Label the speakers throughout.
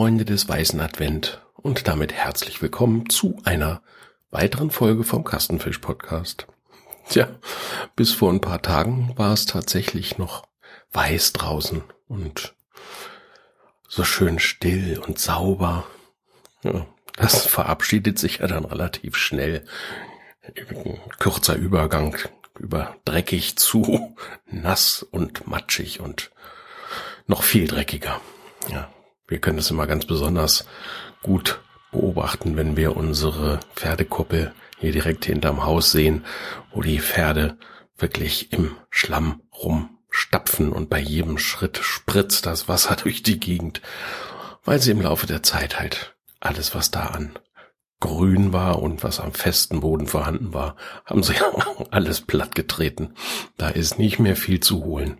Speaker 1: Freunde des Weißen Advent und damit herzlich willkommen zu einer weiteren Folge vom Kastenfisch Podcast. Tja, bis vor ein paar Tagen war es tatsächlich noch weiß draußen und so schön still und sauber. Ja, das verabschiedet sich ja dann relativ schnell. Kürzer Übergang über dreckig zu nass und matschig und noch viel dreckiger. Ja, wir können das immer ganz besonders gut beobachten, wenn wir unsere Pferdekuppel hier direkt hinterm Haus sehen, wo die Pferde wirklich im Schlamm rumstapfen und bei jedem Schritt spritzt das Wasser durch die Gegend, weil sie im Laufe der Zeit halt alles, was da an grün war und was am festen Boden vorhanden war, haben sie alles platt getreten. Da ist nicht mehr viel zu holen.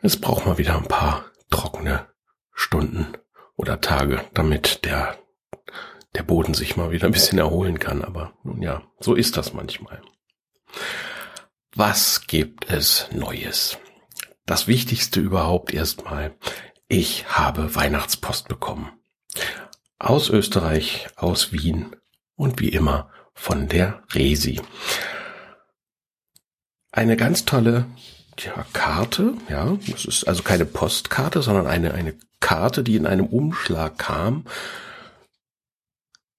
Speaker 1: Es braucht mal wieder ein paar trockene Stunden oder Tage, damit der, der Boden sich mal wieder ein bisschen erholen kann. Aber nun ja, so ist das manchmal. Was gibt es Neues? Das Wichtigste überhaupt erstmal. Ich habe Weihnachtspost bekommen. Aus Österreich, aus Wien und wie immer von der Resi. Eine ganz tolle ja, Karte, ja, es ist also keine Postkarte, sondern eine, eine Karte, die in einem Umschlag kam.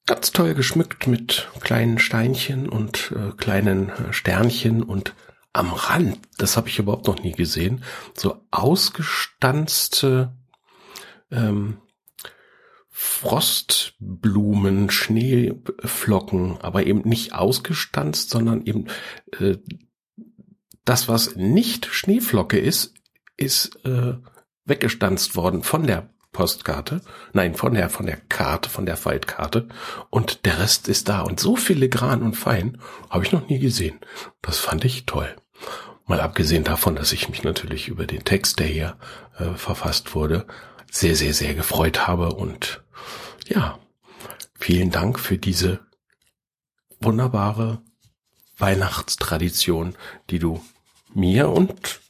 Speaker 1: Ganz toll geschmückt mit kleinen Steinchen und äh, kleinen äh, Sternchen und am Rand, das habe ich überhaupt noch nie gesehen, so ausgestanzte ähm, Frostblumen, Schneeflocken, aber eben nicht ausgestanzt, sondern eben äh, das, was nicht Schneeflocke ist, ist äh, weggestanzt worden von der Postkarte, nein, von der, von der Karte, von der Faltkarte und der Rest ist da und so filigran und fein habe ich noch nie gesehen. Das fand ich toll. Mal abgesehen davon, dass ich mich natürlich über den Text, der hier äh, verfasst wurde, sehr, sehr, sehr gefreut habe und ja, vielen Dank für diese wunderbare Weihnachtstradition, die du mir und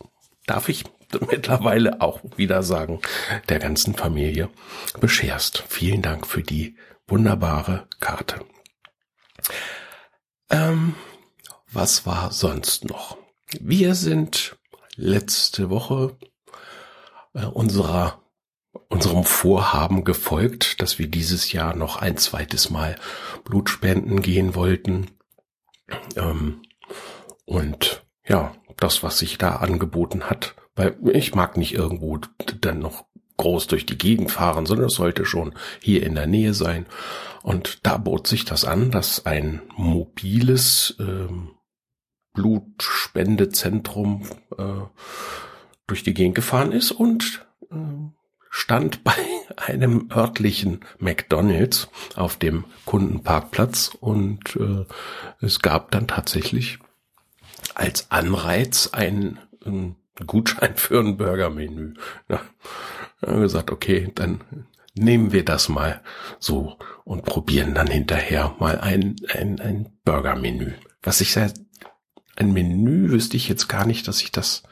Speaker 1: darf ich mittlerweile auch wieder sagen, der ganzen Familie bescherst. Vielen Dank für die wunderbare Karte. Ähm, was war sonst noch? Wir sind letzte Woche äh, unserer unserem Vorhaben gefolgt, dass wir dieses Jahr noch ein zweites Mal Blutspenden gehen wollten. Ähm, und ja, das, was sich da angeboten hat, weil ich mag nicht irgendwo dann noch groß durch die Gegend fahren, sondern es sollte schon hier in der Nähe sein. Und da bot sich das an, dass ein mobiles ähm, Blutspendezentrum äh, durch die Gegend gefahren ist und äh, stand bei einem örtlichen McDonald's auf dem Kundenparkplatz und äh, es gab dann tatsächlich als Anreiz ein, ein Gutschein für ein Burgermenü. Ja, gesagt, okay, dann nehmen wir das mal so und probieren dann hinterher mal ein, ein, ein Burgermenü. Was ich seit, ein Menü wüsste ich jetzt gar nicht, dass ich das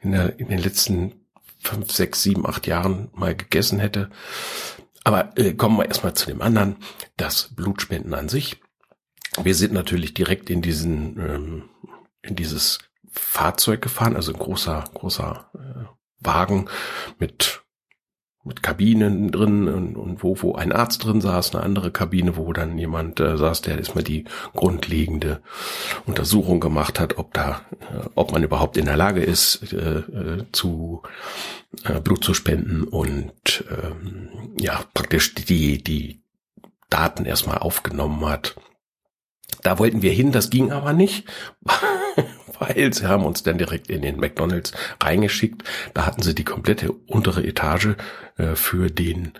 Speaker 1: in, der, in den letzten fünf, sechs, sieben, acht Jahren mal gegessen hätte. Aber äh, kommen wir erstmal zu dem anderen, das Blutspenden an sich. Wir sind natürlich direkt in diesen, ähm, in dieses Fahrzeug gefahren, also ein großer, großer äh, Wagen mit mit Kabinen drin und, und wo, wo ein Arzt drin saß, eine andere Kabine, wo dann jemand äh, saß, der erstmal die grundlegende Untersuchung gemacht hat, ob da, äh, ob man überhaupt in der Lage ist, äh, äh, zu äh, Blut zu spenden und ähm, ja, praktisch die, die Daten erstmal aufgenommen hat. Da wollten wir hin, das ging aber nicht, weil sie haben uns dann direkt in den McDonalds reingeschickt. Da hatten sie die komplette untere Etage äh, für den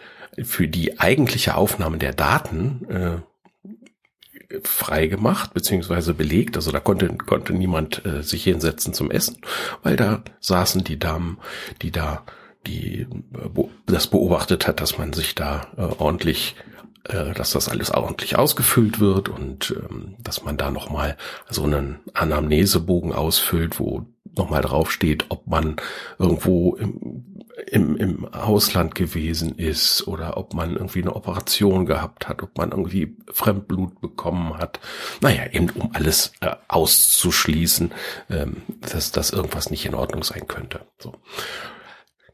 Speaker 1: für die eigentliche Aufnahme der Daten äh, frei gemacht beziehungsweise belegt. Also da konnte konnte niemand äh, sich hinsetzen zum Essen, weil da saßen die Damen, die da die äh, das beobachtet hat, dass man sich da äh, ordentlich äh, dass das alles ordentlich ausgefüllt wird und ähm, dass man da nochmal so einen Anamnesebogen ausfüllt, wo nochmal draufsteht, ob man irgendwo im, im, im Ausland gewesen ist oder ob man irgendwie eine Operation gehabt hat, ob man irgendwie Fremdblut bekommen hat. Naja, eben um alles äh, auszuschließen, ähm, dass, dass irgendwas nicht in Ordnung sein könnte. So.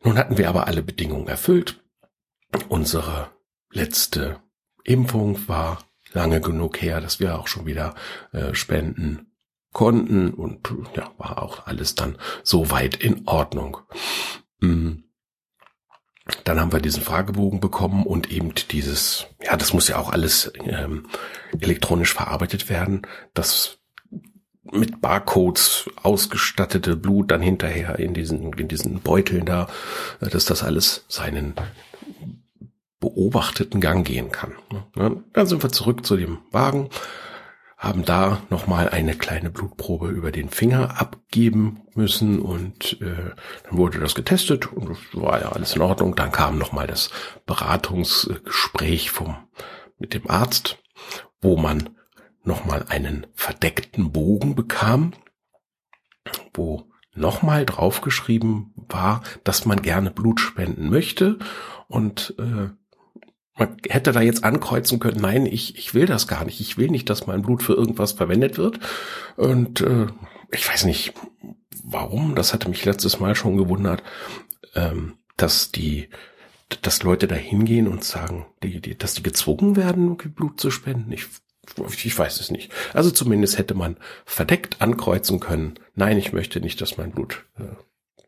Speaker 1: Nun hatten wir aber alle Bedingungen erfüllt. Unsere letzte Impfung war lange genug her, dass wir auch schon wieder äh, spenden konnten und ja, war auch alles dann soweit in Ordnung. Mm. Dann haben wir diesen Fragebogen bekommen und eben dieses, ja, das muss ja auch alles ähm, elektronisch verarbeitet werden. Das mit Barcodes ausgestattete Blut dann hinterher in diesen, in diesen Beuteln da, äh, dass das alles seinen beobachteten Gang gehen kann. Dann sind wir zurück zu dem Wagen, haben da nochmal eine kleine Blutprobe über den Finger abgeben müssen und äh, dann wurde das getestet und das war ja alles in Ordnung. Dann kam nochmal das Beratungsgespräch vom, mit dem Arzt, wo man nochmal einen verdeckten Bogen bekam, wo nochmal draufgeschrieben war, dass man gerne Blut spenden möchte und äh, man hätte da jetzt ankreuzen können, nein, ich, ich will das gar nicht. Ich will nicht, dass mein Blut für irgendwas verwendet wird. Und äh, ich weiß nicht, warum, das hatte mich letztes Mal schon gewundert, ähm, dass die, dass Leute da hingehen und sagen, die, die, dass die gezwungen werden, Blut zu spenden. Ich, ich weiß es nicht. Also zumindest hätte man verdeckt ankreuzen können, nein, ich möchte nicht, dass mein Blut äh,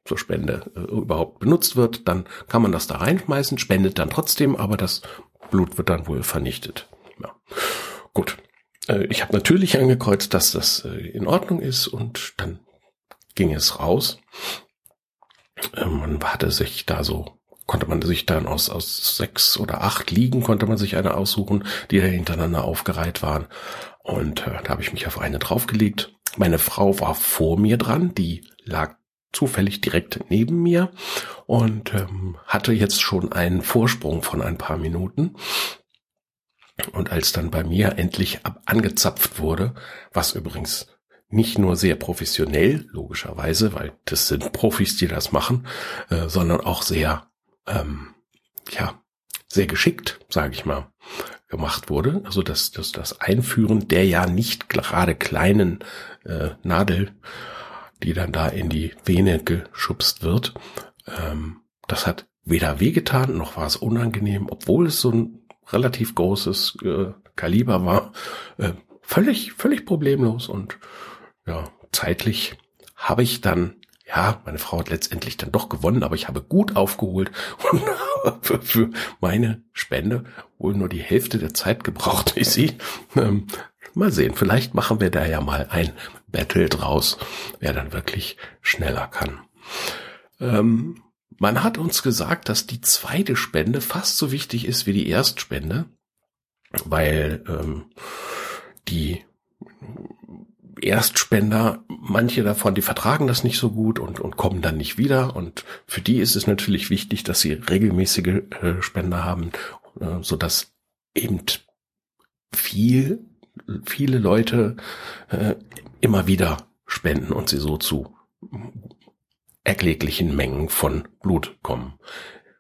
Speaker 1: zur Spende äh, überhaupt benutzt wird, dann kann man das da reinschmeißen, spendet dann trotzdem, aber das Blut wird dann wohl vernichtet. Ja. Gut. Äh, ich habe natürlich angekreuzt, dass das äh, in Ordnung ist und dann ging es raus. Äh, man hatte sich da so, konnte man sich dann aus, aus sechs oder acht Liegen, konnte man sich eine aussuchen, die hintereinander aufgereiht waren. Und äh, da habe ich mich auf eine draufgelegt. Meine Frau war vor mir dran, die lag zufällig direkt neben mir und ähm, hatte jetzt schon einen Vorsprung von ein paar Minuten. Und als dann bei mir endlich angezapft wurde, was übrigens nicht nur sehr professionell, logischerweise, weil das sind Profis, die das machen, äh, sondern auch sehr, ähm, ja, sehr geschickt, sage ich mal, gemacht wurde. Also das, das, das Einführen der ja nicht gerade kleinen äh, Nadel die dann da in die Vene geschubst wird. Ähm, das hat weder wehgetan, noch war es unangenehm, obwohl es so ein relativ großes äh, Kaliber war. Äh, völlig, völlig problemlos und ja, zeitlich habe ich dann ja, meine Frau hat letztendlich dann doch gewonnen, aber ich habe gut aufgeholt und habe für meine Spende wohl nur die Hälfte der Zeit gebraucht wie sie. Ähm, mal sehen, vielleicht machen wir da ja mal ein Battle draus, wer dann wirklich schneller kann. Ähm, man hat uns gesagt, dass die zweite Spende fast so wichtig ist wie die Erstspende, weil ähm, die Erstspender, manche davon, die vertragen das nicht so gut und, und kommen dann nicht wieder. Und für die ist es natürlich wichtig, dass sie regelmäßige äh, Spender haben, äh, so dass eben viel, viele Leute äh, immer wieder spenden und sie so zu erkläglichen Mengen von Blut kommen.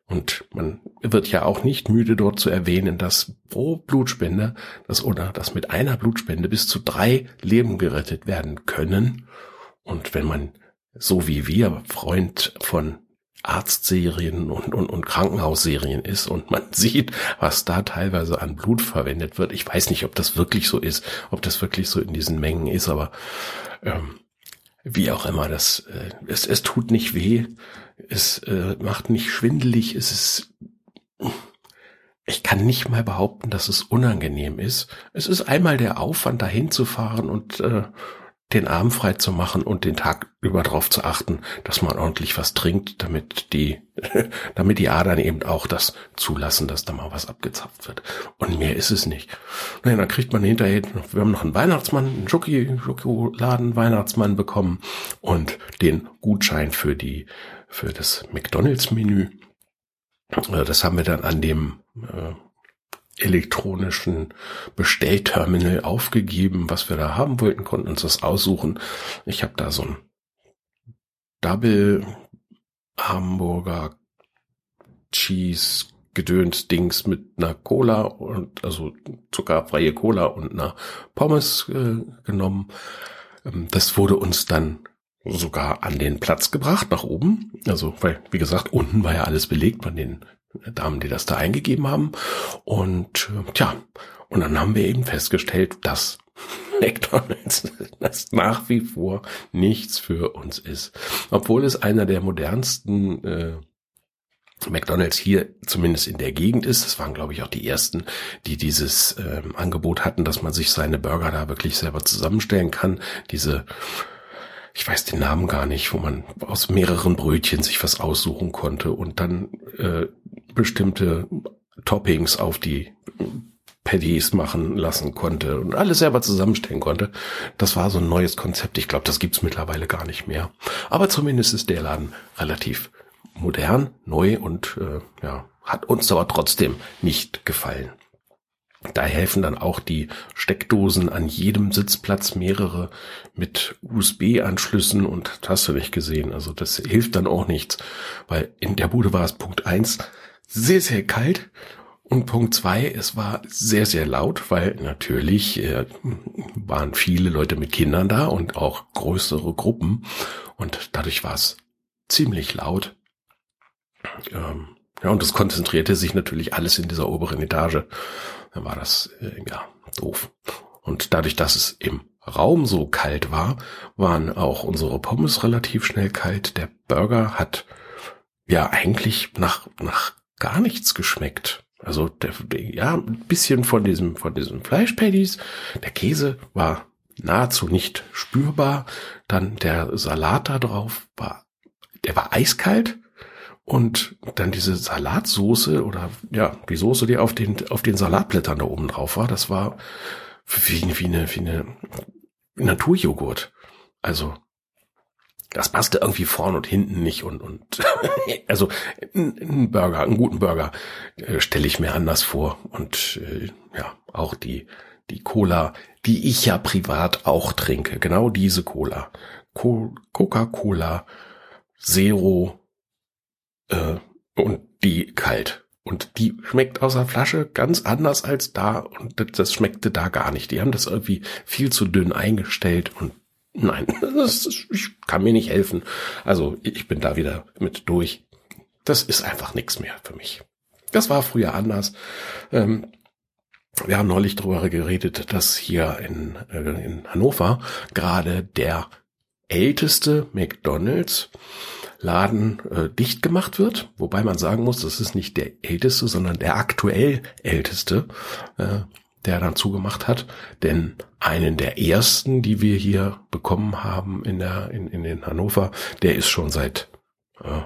Speaker 1: Und man wird ja auch nicht müde dort zu erwähnen, dass pro Blutspende, das oder dass mit einer Blutspende bis zu drei Leben gerettet werden können. Und wenn man so wie wir Freund von Arztserien und, und, und Krankenhausserien ist und man sieht, was da teilweise an Blut verwendet wird. Ich weiß nicht, ob das wirklich so ist, ob das wirklich so in diesen Mengen ist, aber ähm, wie auch immer, das, äh, es, es tut nicht weh, es äh, macht nicht schwindelig, es ist, ich kann nicht mal behaupten, dass es unangenehm ist. Es ist einmal der Aufwand, dahin zu fahren und äh, den Arm frei zu machen und den Tag über darauf zu achten, dass man ordentlich was trinkt, damit die, damit die Adern eben auch das zulassen, dass da mal was abgezapft wird. Und mehr ist es nicht. Naja, dann kriegt man hinterher, wir haben noch einen Weihnachtsmann, einen Schoki, Schokoladen Weihnachtsmann bekommen und den Gutschein für die, für das McDonalds Menü. Äh, das haben wir dann an dem, äh, elektronischen Bestellterminal aufgegeben, was wir da haben wollten, konnten uns das aussuchen. Ich habe da so ein Double Hamburger Cheese Gedöns Dings mit einer Cola und also zuckerfreie Cola und einer Pommes äh, genommen. Ähm, das wurde uns dann sogar an den Platz gebracht, nach oben. Also, weil, wie gesagt, unten war ja alles belegt von den Damen, die das da eingegeben haben. Und äh, tja, und dann haben wir eben festgestellt, dass McDonald's das nach wie vor nichts für uns ist. Obwohl es einer der modernsten äh, McDonald's hier zumindest in der Gegend ist. Das waren, glaube ich, auch die ersten, die dieses ähm, Angebot hatten, dass man sich seine Burger da wirklich selber zusammenstellen kann. Diese, ich weiß den Namen gar nicht, wo man aus mehreren Brötchen sich was aussuchen konnte und dann äh, bestimmte Toppings auf die Patties machen lassen konnte und alles selber zusammenstellen konnte. Das war so ein neues Konzept. Ich glaube, das gibt's mittlerweile gar nicht mehr. Aber zumindest ist der Laden relativ modern, neu und äh, ja, hat uns aber trotzdem nicht gefallen. Da helfen dann auch die Steckdosen an jedem Sitzplatz mehrere mit USB-Anschlüssen und das hast du nicht gesehen. Also das hilft dann auch nichts, weil in der Bude war es Punkt eins sehr, sehr kalt und Punkt zwei, es war sehr, sehr laut, weil natürlich äh, waren viele Leute mit Kindern da und auch größere Gruppen und dadurch war es ziemlich laut. Ähm, ja, und das konzentrierte sich natürlich alles in dieser oberen Etage. Dann war das, äh, ja, doof. Und dadurch, dass es im Raum so kalt war, waren auch unsere Pommes relativ schnell kalt. Der Burger hat ja eigentlich nach, nach gar nichts geschmeckt. Also der, ja, ein bisschen von diesem, von diesem Fleischpatties. Der Käse war nahezu nicht spürbar. Dann der Salat da drauf war, der war eiskalt. Und dann diese Salatsoße oder ja, die Soße, die auf den, auf den Salatblättern da oben drauf war, das war wie, wie eine, wie eine Naturjoghurt. Also, das passte irgendwie vorn und hinten nicht und, und also ein Burger, einen guten Burger äh, stelle ich mir anders vor. Und äh, ja, auch die, die Cola, die ich ja privat auch trinke, genau diese Cola. Co Coca-Cola Zero äh, und die kalt. Und die schmeckt aus der Flasche ganz anders als da und das schmeckte da gar nicht. Die haben das irgendwie viel zu dünn eingestellt und nein, das ich kann mir nicht helfen. Also ich bin da wieder mit durch. Das ist einfach nichts mehr für mich. Das war früher anders. Ähm, wir haben neulich darüber geredet, dass hier in, äh, in Hannover gerade der älteste McDonald's Laden äh, dicht gemacht wird, wobei man sagen muss, das ist nicht der älteste, sondern der aktuell älteste, äh, der dann zugemacht hat. Denn einen der ersten, die wir hier bekommen haben in der in, in den Hannover, der ist schon seit äh,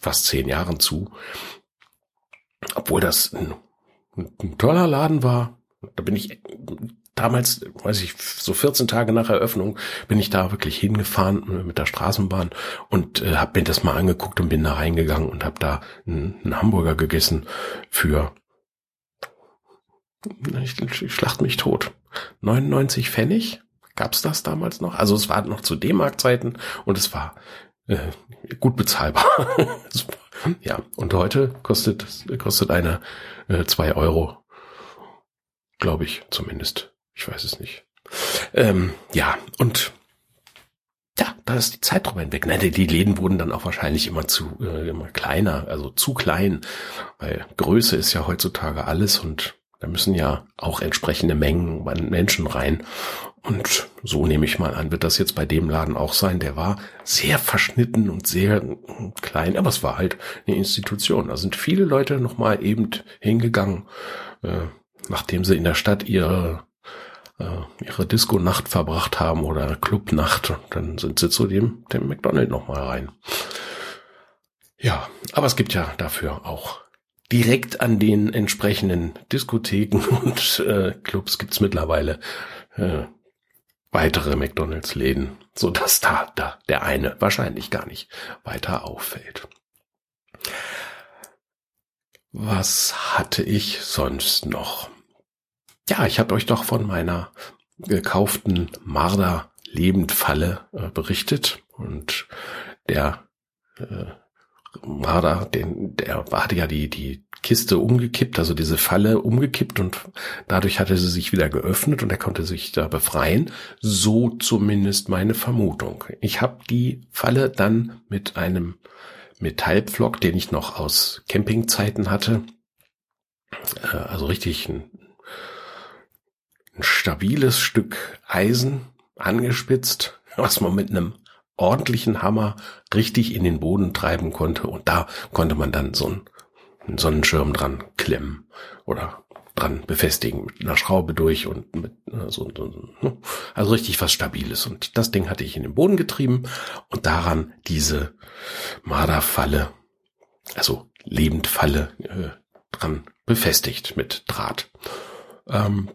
Speaker 1: fast zehn Jahren zu. Obwohl das ein, ein toller Laden war. Da bin ich damals, weiß ich, so 14 Tage nach Eröffnung bin ich da wirklich hingefahren mit der Straßenbahn und äh, habe mir das mal angeguckt und bin da reingegangen und habe da einen, einen, Hamburger gegessen für ich, ich schlacht mich tot. 99 Pfennig gab's das damals noch? Also es war noch zu D-Mark-Zeiten und es war äh, gut bezahlbar. ja, und heute kostet kostet eine äh, zwei Euro, glaube ich zumindest. Ich weiß es nicht. Ähm, ja, und ja, da ist die Zeit drüber hinweg. Nein, die Läden wurden dann auch wahrscheinlich immer zu äh, immer kleiner, also zu klein, weil Größe ist ja heutzutage alles und da müssen ja auch entsprechende Mengen Menschen rein. Und so nehme ich mal an, wird das jetzt bei dem Laden auch sein. Der war sehr verschnitten und sehr klein, aber es war halt eine Institution. Da sind viele Leute nochmal eben hingegangen, äh, nachdem sie in der Stadt ihre äh, ihre Disco-Nacht verbracht haben oder Club-Nacht, dann sind sie zu dem, dem McDonald nochmal rein. Ja, aber es gibt ja dafür auch direkt an den entsprechenden Diskotheken und äh, Clubs gibt's mittlerweile äh, weitere McDonalds-Läden, so dass da, da der eine wahrscheinlich gar nicht weiter auffällt. Was hatte ich sonst noch? Ja, ich hatte euch doch von meiner gekauften Marder Lebendfalle äh, berichtet und der äh, Marder, den, der hatte ja die, die Kiste umgekippt, also diese Falle umgekippt und dadurch hatte sie sich wieder geöffnet und er konnte sich da befreien. So zumindest meine Vermutung. Ich habe die Falle dann mit einem Metallpflock, den ich noch aus Campingzeiten hatte, äh, also richtig ein, ein stabiles Stück Eisen angespitzt, was man mit einem ordentlichen Hammer richtig in den Boden treiben konnte und da konnte man dann so einen Sonnenschirm dran klemmen oder dran befestigen mit einer Schraube durch und mit äh, so, ne? also richtig was Stabiles und das Ding hatte ich in den Boden getrieben und daran diese Marderfalle, also Lebendfalle äh, dran befestigt mit Draht. Ähm,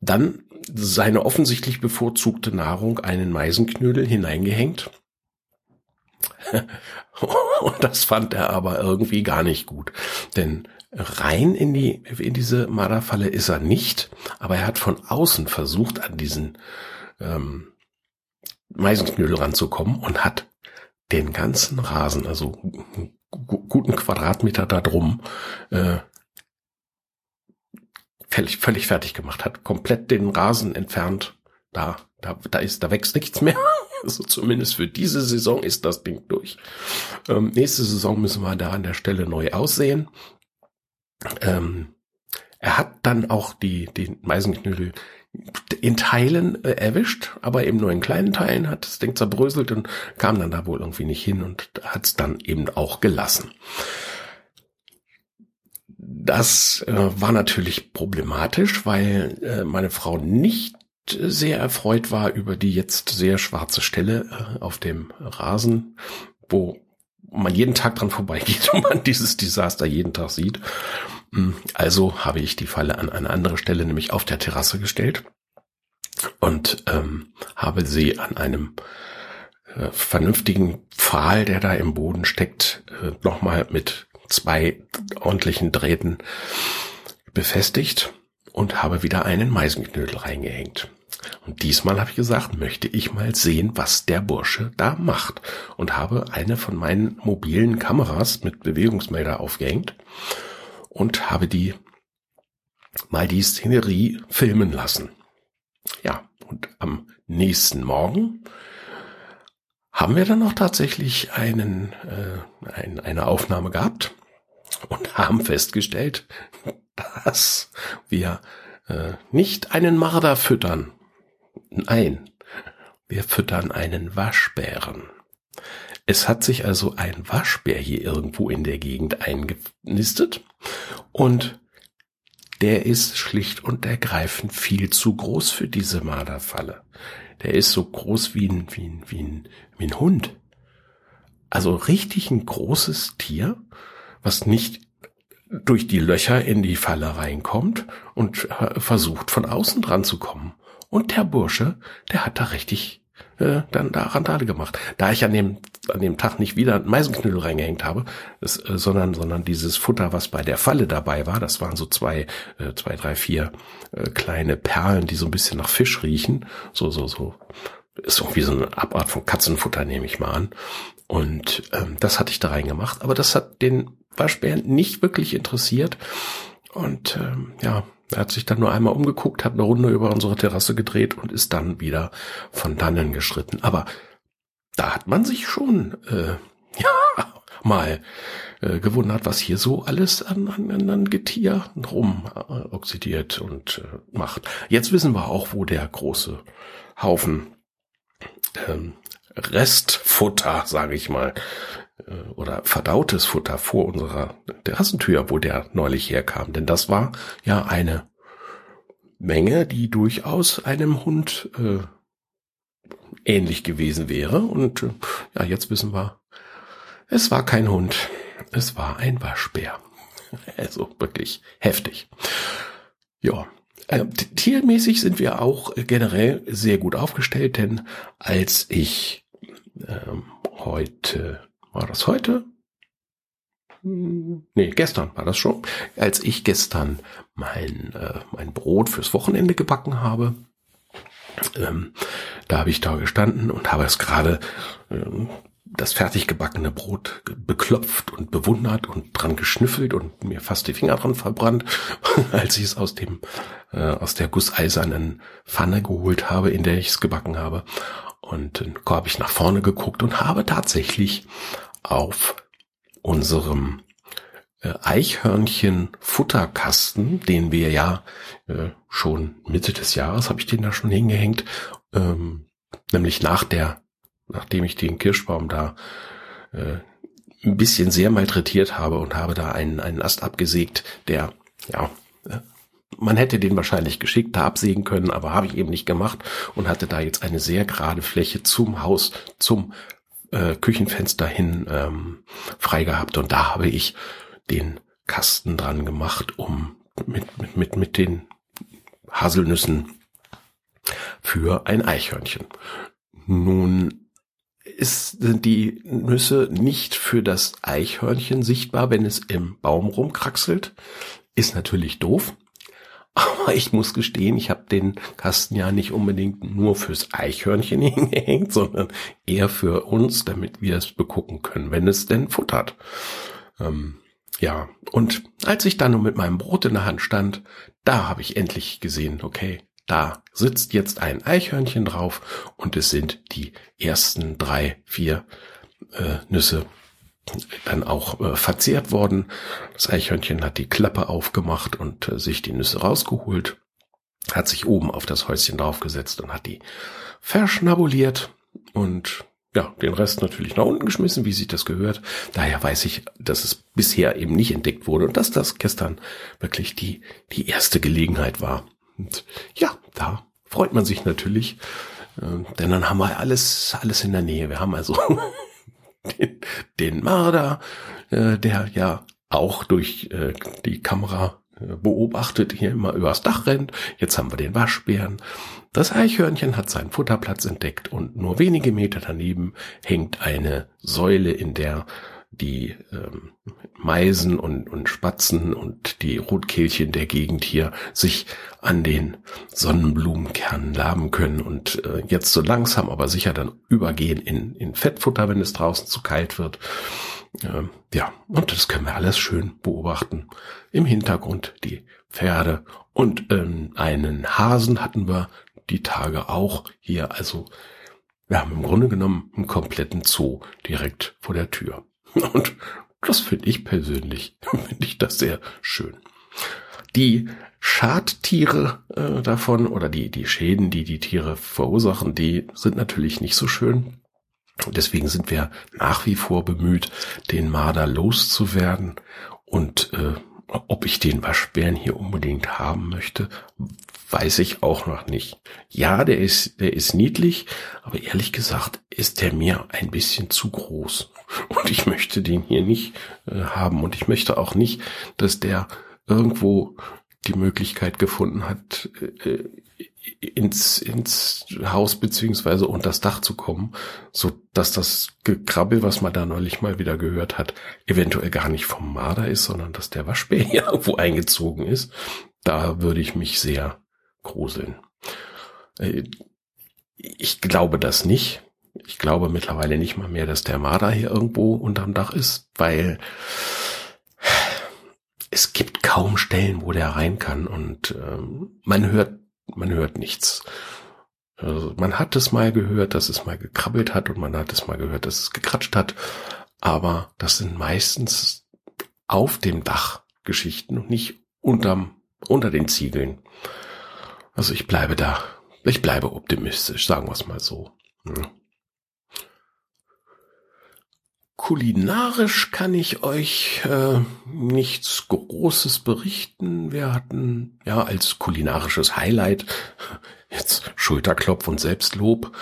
Speaker 1: dann seine offensichtlich bevorzugte Nahrung einen Meisenknödel hineingehängt. Und das fand er aber irgendwie gar nicht gut. Denn rein in die, in diese Marderfalle ist er nicht, aber er hat von außen versucht, an diesen ähm, Meisenknödel ranzukommen und hat den ganzen Rasen, also guten Quadratmeter da drum, äh, völlig, völlig fertig gemacht, hat komplett den Rasen entfernt. Da, da, da ist, da wächst nichts mehr. Also zumindest für diese Saison ist das Ding durch. Ähm, nächste Saison müssen wir da an der Stelle neu aussehen. Ähm, er hat dann auch die, den Meisenknödel in Teilen äh, erwischt, aber eben nur in kleinen Teilen hat das Ding zerbröselt und kam dann da wohl irgendwie nicht hin und hat es dann eben auch gelassen. Das äh, war natürlich problematisch, weil äh, meine Frau nicht sehr erfreut war über die jetzt sehr schwarze Stelle äh, auf dem Rasen, wo man jeden Tag dran vorbeigeht und man dieses Desaster jeden Tag sieht. Hm, also habe ich die Falle an eine andere Stelle, nämlich auf der Terrasse gestellt und ähm, habe sie an einem äh, vernünftigen Pfahl, der da im Boden steckt, äh, nochmal mit zwei ordentlichen Drähten befestigt und habe wieder einen Meisenknödel reingehängt. Und diesmal habe ich gesagt, möchte ich mal sehen, was der Bursche da macht. Und habe eine von meinen mobilen Kameras mit Bewegungsmelder aufgehängt und habe die mal die Szenerie filmen lassen. Ja, und am nächsten Morgen haben wir dann auch tatsächlich einen, äh, ein, eine Aufnahme gehabt und haben festgestellt, dass wir äh, nicht einen Marder füttern. Nein, wir füttern einen Waschbären. Es hat sich also ein Waschbär hier irgendwo in der Gegend eingenistet und der ist schlicht und ergreifend viel zu groß für diese Marderfalle. Der ist so groß wie ein, wie ein, wie ein, wie ein Hund. Also richtig ein großes Tier was nicht durch die Löcher in die Falle reinkommt und äh, versucht von außen dran zu kommen. Und der Bursche, der hat da richtig äh, dann da Randale gemacht. Da ich an dem an dem Tag nicht wieder Meisenknödel reingehängt habe, das, äh, sondern sondern dieses Futter, was bei der Falle dabei war, das waren so zwei äh, zwei drei vier äh, kleine Perlen, die so ein bisschen nach Fisch riechen, so so so ist irgendwie so eine Abart von Katzenfutter nehme ich mal an. Und ähm, das hatte ich da reingemacht, aber das hat den Waschbären nicht wirklich interessiert. Und ähm, ja, er hat sich dann nur einmal umgeguckt, hat eine Runde über unsere Terrasse gedreht und ist dann wieder von dannen geschritten. Aber da hat man sich schon äh, ja mal äh, gewundert, was hier so alles an, an, an Getier rum äh, oxidiert und äh, macht. Jetzt wissen wir auch, wo der große Haufen ähm, Restfutter, sage ich mal, oder verdautes Futter vor unserer Terrassentür, wo der neulich herkam. Denn das war ja eine Menge, die durchaus einem Hund äh, ähnlich gewesen wäre. Und äh, ja, jetzt wissen wir, es war kein Hund, es war ein Waschbär. Also wirklich heftig. Ja, äh, tiermäßig sind wir auch generell sehr gut aufgestellt, denn als ich ähm, heute war das heute? Hm, nee, gestern war das schon. Als ich gestern mein, äh, mein Brot fürs Wochenende gebacken habe, ähm, da habe ich da gestanden und habe es gerade ähm, das fertig gebackene Brot beklopft und bewundert und dran geschnüffelt und mir fast die Finger dran verbrannt, als ich es aus dem äh, aus der gusseisernen Pfanne geholt habe, in der ich es gebacken habe. Und dann habe ich nach vorne geguckt und habe tatsächlich auf unserem äh, Eichhörnchen-Futterkasten, den wir ja äh, schon Mitte des Jahres, habe ich den da schon hingehängt, ähm, nämlich nach der, nachdem ich den Kirschbaum da äh, ein bisschen sehr malträtiert habe und habe da einen, einen Ast abgesägt, der, ja, man hätte den wahrscheinlich geschickter absägen können, aber habe ich eben nicht gemacht und hatte da jetzt eine sehr gerade Fläche zum Haus, zum äh, Küchenfenster hin ähm, frei gehabt und da habe ich den Kasten dran gemacht, um mit, mit, mit, mit den Haselnüssen für ein Eichhörnchen. Nun ist, sind die Nüsse nicht für das Eichhörnchen sichtbar, wenn es im Baum rumkraxelt. Ist natürlich doof. Aber ich muss gestehen, ich habe den Kasten ja nicht unbedingt nur fürs Eichhörnchen hingehängt, sondern eher für uns, damit wir es begucken können, wenn es denn futtert. Ähm, ja, und als ich dann nur mit meinem Brot in der Hand stand, da habe ich endlich gesehen, okay, da sitzt jetzt ein Eichhörnchen drauf und es sind die ersten drei, vier äh, Nüsse dann auch äh, verzehrt worden. Das Eichhörnchen hat die Klappe aufgemacht und äh, sich die Nüsse rausgeholt, hat sich oben auf das Häuschen draufgesetzt und hat die verschnabuliert und ja, den Rest natürlich nach unten geschmissen, wie sich das gehört. Daher weiß ich, dass es bisher eben nicht entdeckt wurde und dass das gestern wirklich die, die erste Gelegenheit war. Und ja, da freut man sich natürlich, äh, denn dann haben wir alles, alles in der Nähe. Wir haben also den, den Marder, äh, der ja auch durch äh, die Kamera äh, beobachtet hier immer übers Dach rennt. Jetzt haben wir den Waschbären. Das Eichhörnchen hat seinen Futterplatz entdeckt und nur wenige Meter daneben hängt eine Säule, in der die ähm, Meisen und, und Spatzen und die Rotkehlchen der Gegend hier sich an den Sonnenblumenkernen laben können und äh, jetzt so langsam aber sicher dann übergehen in, in Fettfutter, wenn es draußen zu kalt wird. Ähm, ja, und das können wir alles schön beobachten. Im Hintergrund die Pferde und ähm, einen Hasen hatten wir die Tage auch hier. Also wir haben im Grunde genommen einen kompletten Zoo direkt vor der Tür. Und das finde ich persönlich, finde ich das sehr schön. Die Schadtiere äh, davon oder die, die Schäden, die die Tiere verursachen, die sind natürlich nicht so schön. Deswegen sind wir nach wie vor bemüht, den Marder loszuwerden. Und äh, ob ich den Waschbären hier unbedingt haben möchte, weiß ich auch noch nicht. Ja, der ist, der ist niedlich, aber ehrlich gesagt ist der mir ein bisschen zu groß. Und ich möchte den hier nicht äh, haben. Und ich möchte auch nicht, dass der irgendwo die Möglichkeit gefunden hat, äh, ins, ins Haus beziehungsweise unter das Dach zu kommen, so dass das Gekrabbel, was man da neulich mal wieder gehört hat, eventuell gar nicht vom Marder ist, sondern dass der Waschbär hier irgendwo eingezogen ist. Da würde ich mich sehr gruseln. Äh, ich glaube das nicht. Ich glaube mittlerweile nicht mal mehr, dass der Marder hier irgendwo unterm Dach ist, weil es gibt kaum Stellen, wo der rein kann und ähm, man hört man hört nichts. Also man hat es mal gehört, dass es mal gekrabbelt hat und man hat es mal gehört, dass es gekratscht hat, aber das sind meistens auf dem Dach Geschichten und nicht unterm, unter den Ziegeln. Also ich bleibe da, ich bleibe optimistisch, sagen wir es mal so. Hm. Kulinarisch kann ich euch äh, nichts Großes berichten. Wir hatten ja als kulinarisches Highlight jetzt Schulterklopf und Selbstlob.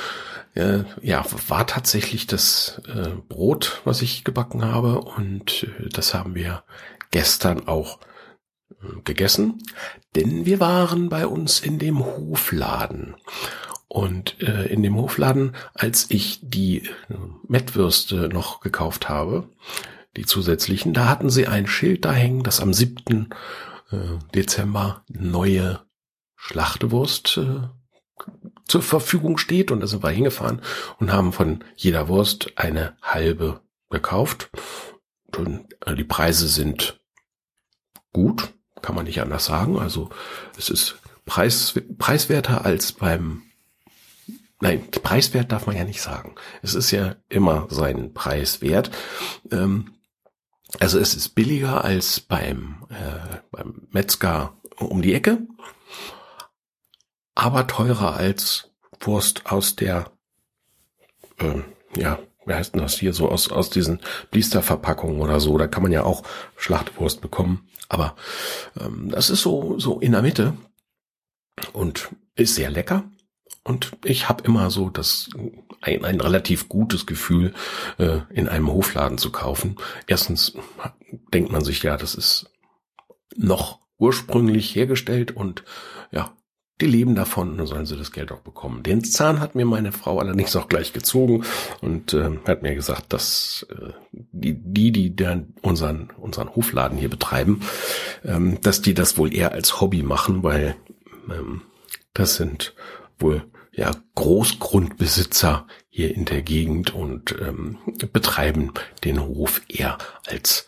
Speaker 1: Äh, ja, war tatsächlich das äh, Brot, was ich gebacken habe und äh, das haben wir gestern auch gegessen, denn wir waren bei uns in dem Hofladen und äh, in dem Hofladen, als ich die äh, Mettwürste noch gekauft habe, die zusätzlichen, da hatten sie ein Schild da hängen, dass am 7. Äh, Dezember neue Schlachtewurst äh, zur Verfügung steht. Und da sind wir hingefahren und haben von jeder Wurst eine halbe gekauft. Und äh, die Preise sind gut, kann man nicht anders sagen. Also es ist preis, preiswerter als beim Nein, preiswert darf man ja nicht sagen. Es ist ja immer seinen Preis wert. Ähm, also es ist billiger als beim, äh, beim Metzger um die Ecke, aber teurer als Wurst aus der, äh, ja, wie heißt denn das hier, so aus, aus diesen Blisterverpackungen oder so. Da kann man ja auch Schlachtwurst bekommen. Aber ähm, das ist so, so in der Mitte und ist sehr lecker. Und ich habe immer so das ein, ein relativ gutes Gefühl, äh, in einem Hofladen zu kaufen. Erstens denkt man sich ja, das ist noch ursprünglich hergestellt und ja, die leben davon, dann sollen sie das Geld auch bekommen. Den Zahn hat mir meine Frau allerdings auch gleich gezogen und äh, hat mir gesagt, dass äh, die, die, die dann unseren, unseren Hofladen hier betreiben, ähm, dass die das wohl eher als Hobby machen, weil ähm, das sind wohl ja, Großgrundbesitzer hier in der Gegend und ähm, betreiben den Hof eher als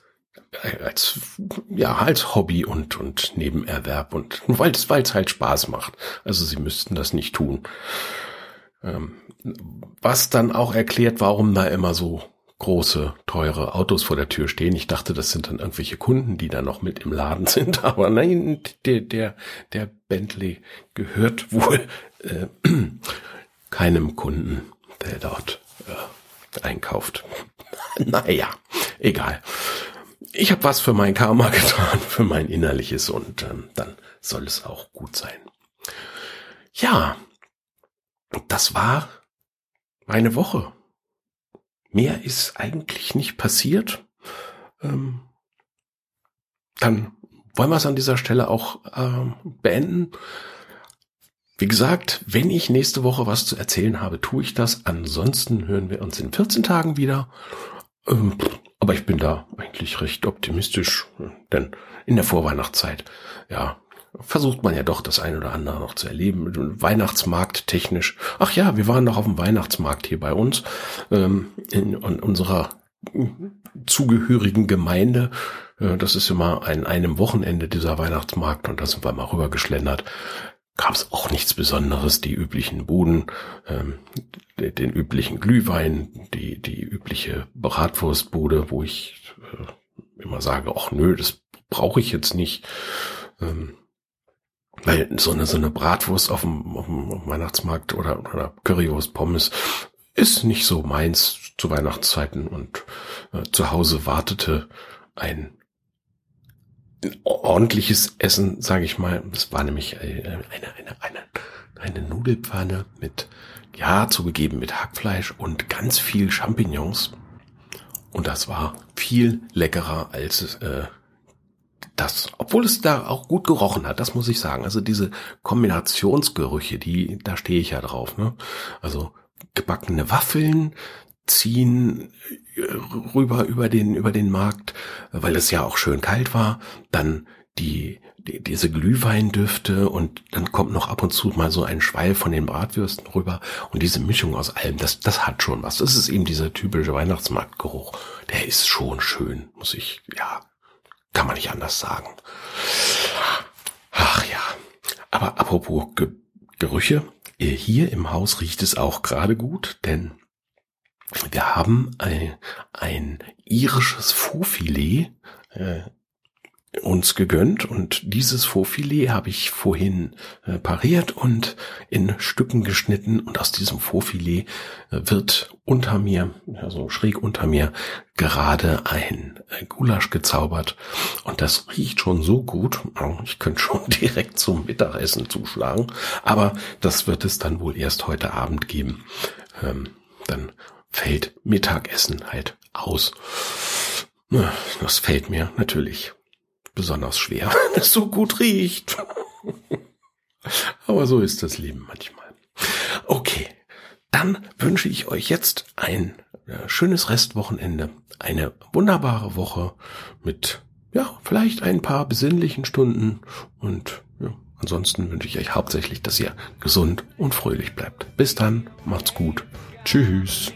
Speaker 1: als ja als Hobby und und Nebenerwerb und weil es halt Spaß macht. Also sie müssten das nicht tun. Ähm, was dann auch erklärt, warum da immer so große, teure Autos vor der Tür stehen. Ich dachte, das sind dann irgendwelche Kunden, die da noch mit im Laden sind. Aber nein, der, der, der Bentley gehört wohl äh, keinem Kunden, der dort äh, einkauft. naja, egal. Ich habe was für mein Karma getan, für mein Innerliches und ähm, dann soll es auch gut sein. Ja, das war meine Woche. Mehr ist eigentlich nicht passiert. Ähm, dann wollen wir es an dieser Stelle auch äh, beenden. Wie gesagt, wenn ich nächste Woche was zu erzählen habe, tue ich das. Ansonsten hören wir uns in 14 Tagen wieder. Ähm, aber ich bin da eigentlich recht optimistisch, denn in der Vorweihnachtszeit, ja, versucht man ja doch das eine oder andere noch zu erleben. Weihnachtsmarkt technisch. Ach ja, wir waren doch auf dem Weihnachtsmarkt hier bei uns ähm, in, in unserer zugehörigen Gemeinde. Äh, das ist immer ein einem Wochenende dieser Weihnachtsmarkt und da sind wir mal rübergeschlendert. Gab es auch nichts Besonderes, die üblichen Buden, ähm, den üblichen Glühwein, die die übliche Bratwurstbude, wo ich äh, immer sage, ach nö, das brauche ich jetzt nicht. Ähm, weil so eine, so eine Bratwurst auf dem, auf dem Weihnachtsmarkt oder, oder Currywurst Pommes ist nicht so meins zu Weihnachtszeiten und äh, zu Hause wartete ein ordentliches Essen, sage ich mal. Das war nämlich äh, eine, eine, eine, eine Nudelpfanne mit, ja, zugegeben mit Hackfleisch und ganz viel Champignons. Und das war viel leckerer als äh, das, obwohl es da auch gut gerochen hat, das muss ich sagen. Also diese Kombinationsgerüche, die, da stehe ich ja drauf. Ne? Also gebackene Waffeln ziehen äh, rüber über den über den Markt, weil es ja auch schön kalt war. Dann die, die diese Glühweindüfte und dann kommt noch ab und zu mal so ein Schweil von den Bratwürsten rüber und diese Mischung aus allem, das das hat schon was. Das ist eben dieser typische Weihnachtsmarktgeruch. Der ist schon schön, muss ich ja kann man nicht anders sagen. Ach ja. Aber apropos Ge Gerüche, hier im Haus riecht es auch gerade gut, denn wir haben ein, ein irisches Fauxfilet äh, uns gegönnt und dieses Fauxfilet habe ich vorhin äh, pariert und in Stücken geschnitten und aus diesem Fauxfilet äh, wird unter mir, also schräg unter mir, gerade ein äh, Gulasch gezaubert und das riecht schon so gut, ich könnte schon direkt zum Mittagessen zuschlagen, aber das wird es dann wohl erst heute Abend geben. Ähm, dann fällt Mittagessen halt aus. Das fällt mir natürlich besonders schwer, wenn es so gut riecht. Aber so ist das Leben manchmal. Okay, dann wünsche ich euch jetzt ein schönes Restwochenende, eine wunderbare Woche mit ja, vielleicht ein paar besinnlichen Stunden und ja, ansonsten wünsche ich euch hauptsächlich, dass ihr gesund und fröhlich bleibt. Bis dann, macht's gut. Tschüss.